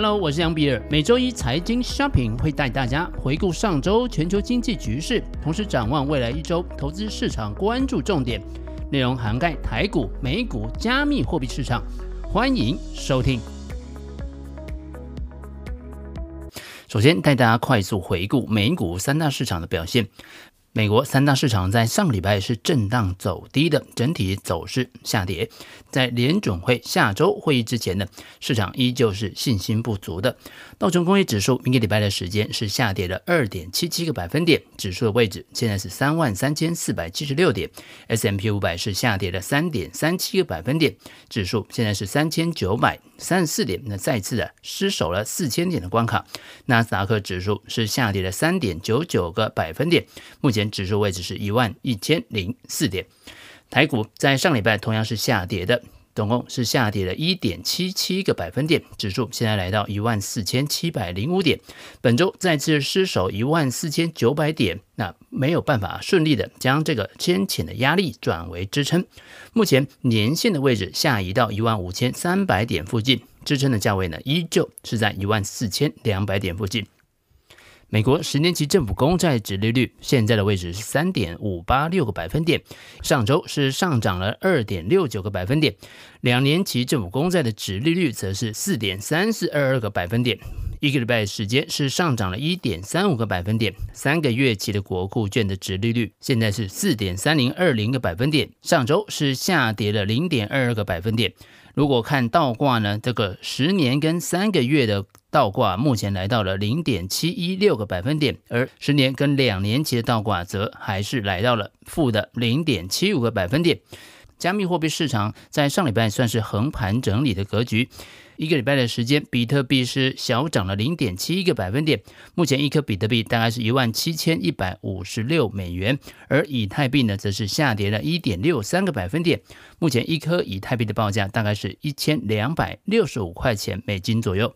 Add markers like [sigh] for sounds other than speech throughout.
Hello，我是杨比尔。每周一财经 Shopping 会带大家回顾上周全球经济局势，同时展望未来一周投资市场关注重点，内容涵盖台股、美股、加密货币市场。欢迎收听。首先带大家快速回顾美股三大市场的表现。美国三大市场在上个礼拜是震荡走低的，整体走势下跌。在联准会下周会议之前呢，市场依旧是信心不足的。道琼工业指数，明个礼拜的时间是下跌了二点七七个百分点，指数的位置现在是三万三千四百七十六点。S M P 五百是下跌了三点三七个百分点，指数现在是三千九百三十四点，那再次的失守了四千点的关卡。纳斯达克指数是下跌了三点九九个百分点，目前指数位置是一万一千零四点。台股在上礼拜同样是下跌的。总共是下跌了一点七七个百分点，指数现在来到一万四千七百零五点。本周再次失守一万四千九百点，那没有办法顺利的将这个先前的压力转为支撑。目前年线的位置下移到一万五千三百点附近，支撑的价位呢依旧是在一万四千两百点附近。美国十年期政府公债殖利率现在的位置是三点五八六个百分点，上周是上涨了二点六九个百分点。两年期政府公债的殖利率则是四点三四二二个百分点，一个礼拜时间是上涨了一点三五个百分点。三个月期的国库券的殖利率现在是四点三零二零个百分点，上周是下跌了零点二二个百分点。如果看倒挂呢，这个十年跟三个月的倒挂目前来到了零点七一六个百分点，而十年跟两年期的倒挂则还是来到了负的零点七五个百分点。加密货币市场在上礼拜算是横盘整理的格局。一个礼拜的时间，比特币是小涨了零点七一个百分点，目前一颗比特币大概是一万七千一百五十六美元，而以太币呢，则是下跌了一点六三个百分点，目前一颗以太币的报价大概是一千两百六十五块钱美金左右。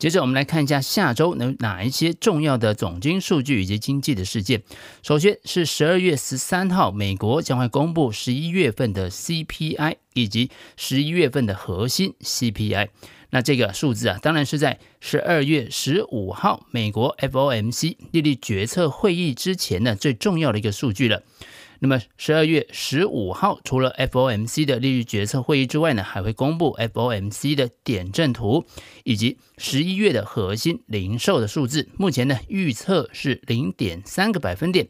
接着我们来看一下下周有哪一些重要的总经数据以及经济的事件。首先是十二月十三号，美国将会公布十一月份的 CPI 以及十一月份的核心 CPI。那这个数字啊，当然是在十二月十五号美国 FOMC 利率决策会议之前呢，最重要的一个数据了。那么十二月十五号，除了 FOMC 的利率决策会议之外呢，还会公布 FOMC 的点阵图，以及十一月的核心零售的数字。目前呢，预测是零点三个百分点。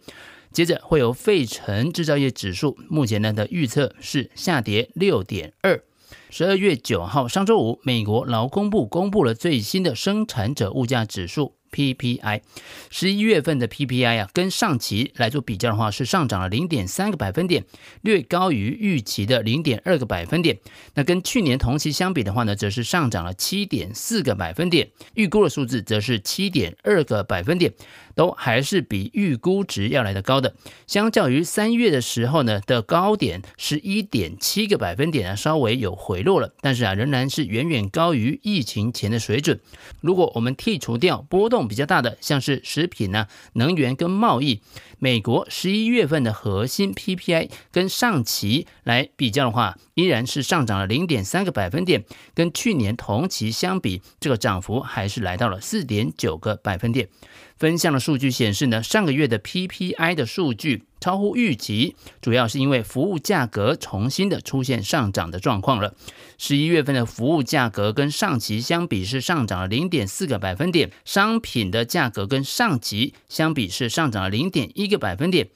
接着会有费城制造业指数，目前呢的预测是下跌六点二。十二月九号，上周五，美国劳工部公布了最新的生产者物价指数。PPI 十一月份的 PPI 啊，跟上期来做比较的话，是上涨了零点三个百分点，略高于预期的零点二个百分点。那跟去年同期相比的话呢，则是上涨了七点四个百分点，预估的数字则是七点二个百分点，都还是比预估值要来得高的。相较于三月的时候呢的高点是一点七个百分点啊，稍微有回落了，但是啊，仍然是远远高于疫情前的水准。如果我们剔除掉波动比较大的，像是食品呢、啊、能源跟贸易，美国十一月份的核心 PPI 跟上期来比较的话，依然是上涨了零点三个百分点，跟去年同期相比，这个涨幅还是来到了四点九个百分点。分项的数据显示呢，上个月的 PPI 的数据超乎预期，主要是因为服务价格重新的出现上涨的状况了。十一月份的服务价格跟上期相比是上涨了零点四个百分点，商品的价格跟上期相比是上涨了零点一个百分点。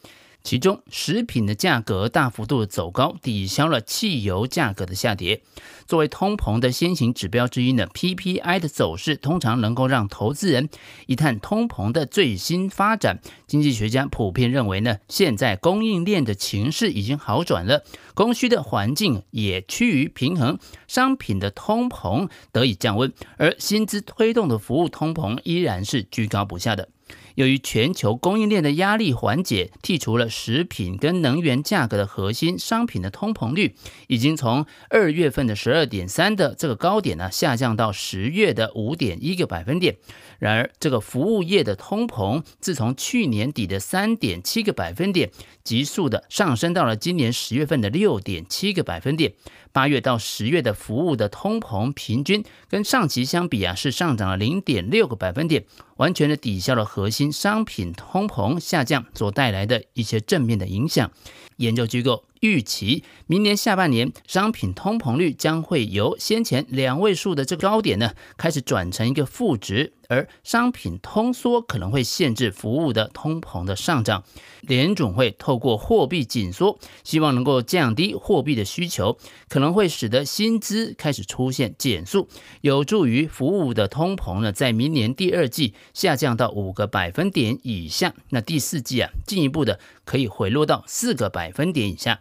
其中，食品的价格大幅度的走高，抵消了汽油价格的下跌。作为通膨的先行指标之一呢，PPI 的走势通常能够让投资人一探通膨的最新发展。经济学家普遍认为呢，现在供应链的情势已经好转了，供需的环境也趋于平衡，商品的通膨得以降温，而薪资推动的服务通膨依然是居高不下的。由于全球供应链的压力缓解，剔除了食品跟能源价格的核心商品的通膨率，已经从二月份的十二点三的这个高点呢，下降到十月的五点一个百分点。然而，这个服务业的通膨，自从去年底的三点七个百分点，急速的上升到了今年十月份的六点七个百分点。八月到十月的服务的通膨平均跟上期相比啊，是上涨了零点六个百分点，完全的抵消了核心商品通膨下降所带来的一些正面的影响。研究机构预期，明年下半年商品通膨率将会由先前两位数的这个高点呢，开始转成一个负值，而商品通缩可能会限制服务的通膨的上涨。联总会透过货币紧缩，希望能够降低货币的需求，可能会使得薪资开始出现减速，有助于服务的通膨呢，在明年第二季下降到五个百分点以下，那第四季啊，进一步的可以回落到四个百分点以下。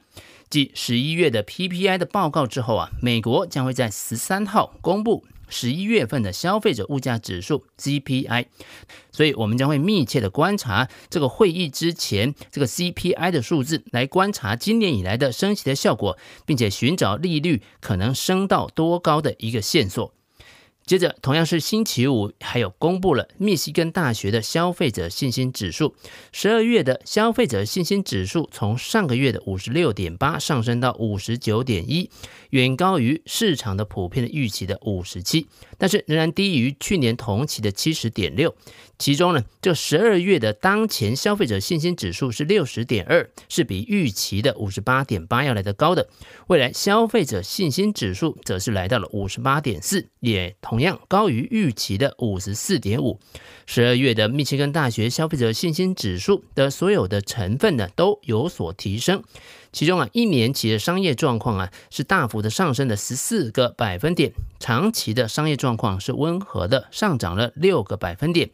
继十一月的 PPI 的报告之后啊，美国将会在十三号公布十一月份的消费者物价指数 CPI，所以我们将会密切的观察这个会议之前这个 CPI 的数字，来观察今年以来的升息的效果，并且寻找利率可能升到多高的一个线索。接着，同样是星期五，还有公布了密西根大学的消费者信心指数。十二月的消费者信心指数从上个月的五十六点八上升到五十九点一，远高于市场的普遍的预期的五十七，但是仍然低于去年同期的七十点六。其中呢，这十二月的当前消费者信心指数是六十点二，是比预期的五十八点八要来得高的。未来消费者信心指数则是来到了五十八点四，也同同样高于预期的五十四点五。十二月的密歇根大学消费者信心指数的所有的成分呢，都有所提升。其中啊，一年期的商业状况啊是大幅的上升了十四个百分点，长期的商业状况是温和的上涨了六个百分点。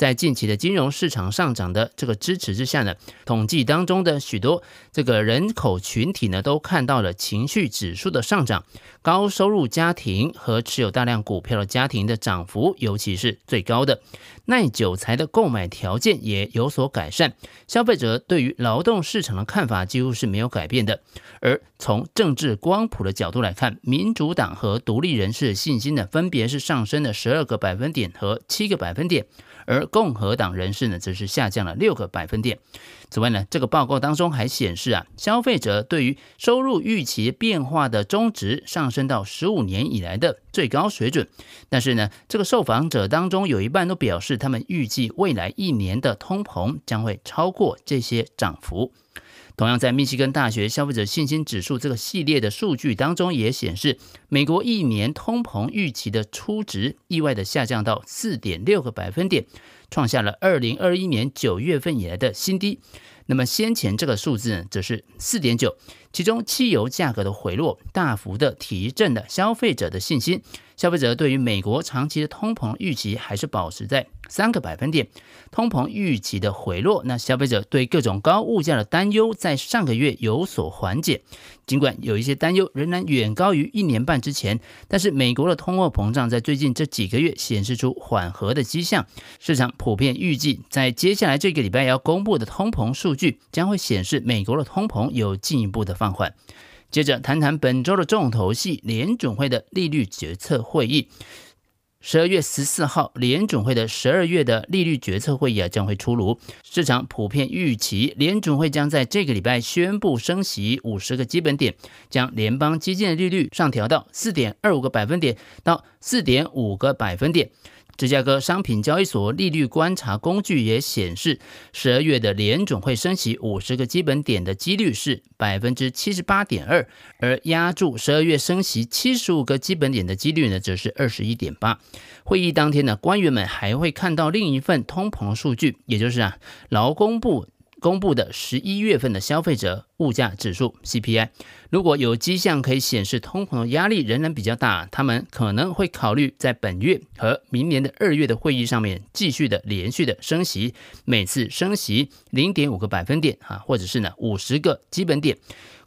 在近期的金融市场上涨的这个支持之下呢，统计当中的许多这个人口群体呢都看到了情绪指数的上涨，高收入家庭和持有大量股票的家庭的涨幅尤其是最高的。耐久财的购买条件也有所改善，消费者对于劳动市场的看法几乎是没有改变的。而从政治光谱的角度来看，民主党和独立人士信心呢，分别是上升了十二个百分点和七个百分点，而共和党人士呢，则是下降了六个百分点。此外呢，这个报告当中还显示啊，消费者对于收入预期变化的中值上升到十五年以来的最高水准。但是呢，这个受访者当中有一半都表示，他们预计未来一年的通膨将会超过这些涨幅。同样，在密西根大学消费者信心指数这个系列的数据当中也显示，美国一年通膨预期的初值意外的下降到四点六个百分点。创下了二零二一年九月份以来的新低。那么先前这个数字呢，则是四点九。其中汽油价格的回落，大幅的提振了消费者的信心。消费者对于美国长期的通膨预期还是保持在三个百分点。通膨预期的回落，那消费者对各种高物价的担忧在上个月有所缓解。尽管有一些担忧仍然远高于一年半之前，但是美国的通货膨胀在最近这几个月显示出缓和的迹象。市场普遍预计，在接下来这个礼拜要公布的通膨数据将会显示美国的通膨有进一步的放缓。接着谈谈本周的重头戏——联准会的利率决策会议。十二月十四号，联准会的十二月的利率决策会议啊将会出炉。市场普遍预期，联准会将在这个礼拜宣布升息五十个基本点，将联邦基金的利率上调到四点二五个百分点到四点五个百分点。芝加哥商品交易所利率观察工具也显示，十二月的联总会升息五十个基本点的几率是百分之七十八点二，而压住十二月升息七十五个基本点的几率呢，则是二十一点八。会议当天呢，官员们还会看到另一份通膨数据，也就是啊，劳工部。公布的十一月份的消费者物价指数 CPI，如果有迹象可以显示通膨的压力仍然比较大，他们可能会考虑在本月和明年的二月的会议上面继续的连续的升息，每次升息零点五个百分点啊，或者是呢五十个基本点。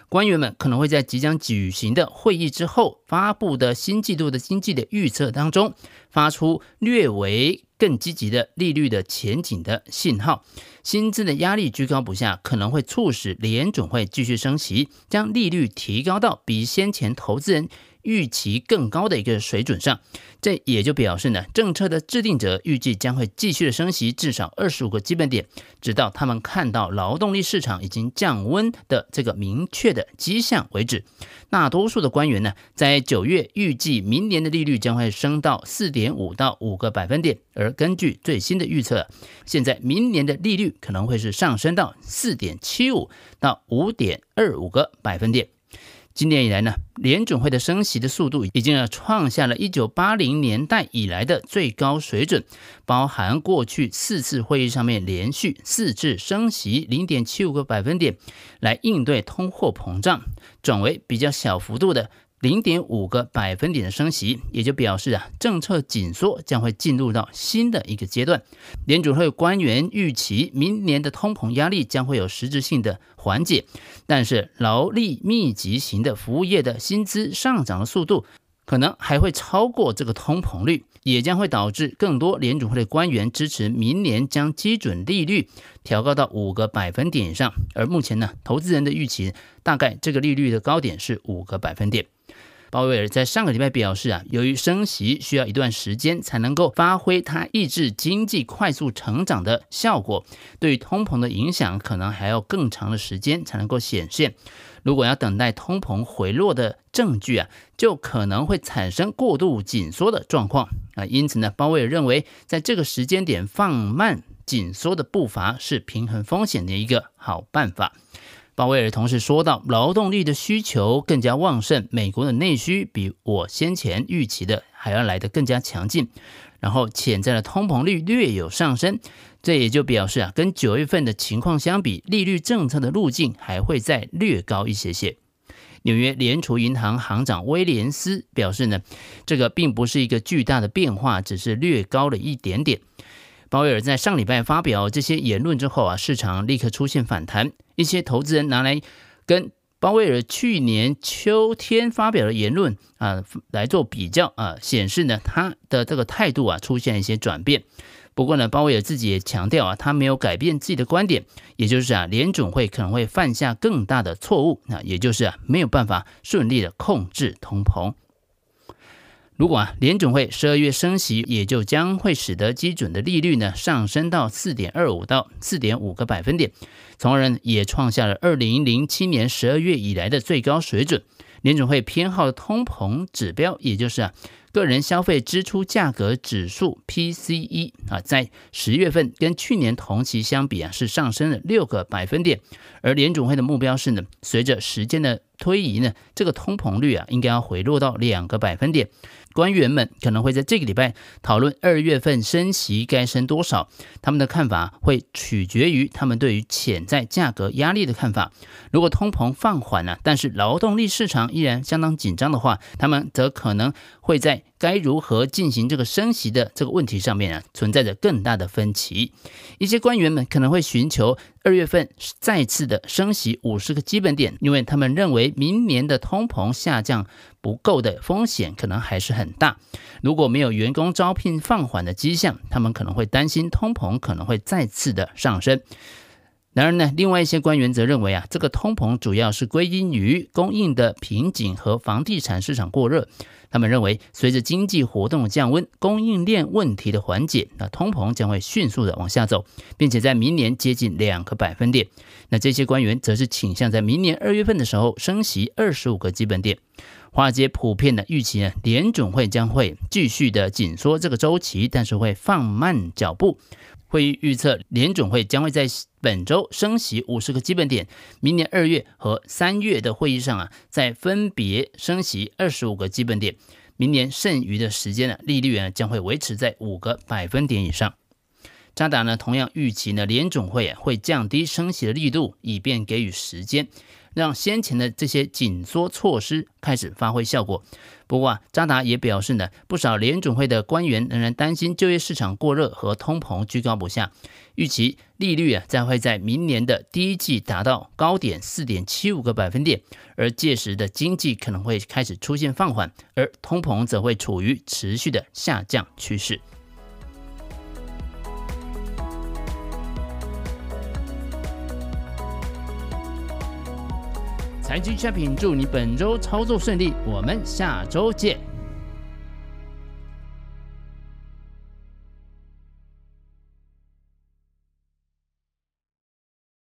官员们可能会在即将举行的会议之后发布的新季度的经济的预测当中，发出略为更积极的利率的前景的信号。薪资的压力居高不下，可能会促使联总会继续升息，将利率提高到比先前投资人预期更高的一个水准上，这也就表示呢，政策的制定者预计将会继续的升息至少二十五个基本点，直到他们看到劳动力市场已经降温的这个明确的迹象为止。大多数的官员呢，在九月预计明年的利率将会升到四点五到五个百分点，而根据最新的预测，现在明年的利率可能会是上升到四点七五到五点二五个百分点。今年以来呢，联准会的升息的速度已经要创下了一九八零年代以来的最高水准，包含过去四次会议上面连续四次升息零点七五个百分点来应对通货膨胀，转为比较小幅度的。零点五个百分点的升息，也就表示啊，政策紧缩将会进入到新的一个阶段。联准会官员预期明年的通膨压力将会有实质性的缓解，但是劳力密集型的服务业的薪资上涨的速度可能还会超过这个通膨率，也将会导致更多联准会的官员支持明年将基准利率调高到五个百分点以上。而目前呢，投资人的预期大概这个利率的高点是五个百分点。鲍威尔在上个礼拜表示啊，由于升息需要一段时间才能够发挥它抑制经济快速成长的效果，对于通膨的影响可能还要更长的时间才能够显现。如果要等待通膨回落的证据啊，就可能会产生过度紧缩的状况啊。因此呢，鲍威尔认为在这个时间点放慢紧缩的步伐是平衡风险的一个好办法。鲍威尔同时说到，劳动力的需求更加旺盛，美国的内需比我先前预期的还要来得更加强劲，然后潜在的通膨率略有上升，这也就表示啊，跟九月份的情况相比，利率政策的路径还会再略高一些些。纽约联储银行行长威廉斯表示呢，这个并不是一个巨大的变化，只是略高了一点点。鲍威尔在上礼拜发表这些言论之后啊，市场立刻出现反弹。一些投资人拿来跟鲍威尔去年秋天发表的言论啊来做比较啊，显示呢他的这个态度啊出现一些转变。不过呢，鲍威尔自己也强调啊，他没有改变自己的观点，也就是啊，联总会可能会犯下更大的错误，那也就是啊没有办法顺利的控制通膨。如果啊，联准会十二月升息，也就将会使得基准的利率呢上升到四点二五到四点五个百分点，从而呢也创下了二零零七年十二月以来的最高水准。联准会偏好通膨指标，也就是啊。个人消费支出价格指数 PCE 啊，在十月份跟去年同期相比啊，是上升了六个百分点。而联准会的目标是呢，随着时间的推移呢，这个通膨率啊，应该要回落到两个百分点。官员们可能会在这个礼拜讨论二月份升息该升多少，他们的看法会取决于他们对于潜在价格压力的看法。如果通膨放缓了，但是劳动力市场依然相当紧张的话，他们则可能会在该如何进行这个升息的这个问题上面啊，存在着更大的分歧。一些官员们可能会寻求 [laughs] 二月份再次的升息五十个基本点，因为他们认为明年的通膨下降不够的风险可能还是很大。如果没有员工招聘放缓的迹象，他们可能会担心通膨可能会再次的上升。然而呢，另外一些官员则认为啊，这个通膨主要是归因于供应的瓶颈和房地产市场过热。他们认为，随着经济活动的降温，供应链问题的缓解，那通膨将会迅速的往下走，并且在明年接近两个百分点。那这些官员则是倾向在明年二月份的时候升息二十五个基本点。华尔街普遍的预期呢，联准会将会继续的紧缩这个周期，但是会放慢脚步。会议预测，联准会将会在本周升息五十个基本点，明年二月和三月的会议上啊，再分别升息二十五个基本点。明年剩余的时间呢，利率呢将会维持在五个百分点以上。渣打呢同样预期呢，联总会啊会降低升息的力度，以便给予时间。让先前的这些紧缩措施开始发挥效果。不过啊，扎达也表示呢，不少联准会的官员仍然担心就业市场过热和通膨居高不下，预期利率啊将会在明年的第一季达到高点四点七五个百分点，而届时的经济可能会开始出现放缓，而通膨则会处于持续的下降趋势。财经 shopping 祝你本周操作顺利，我们下周见。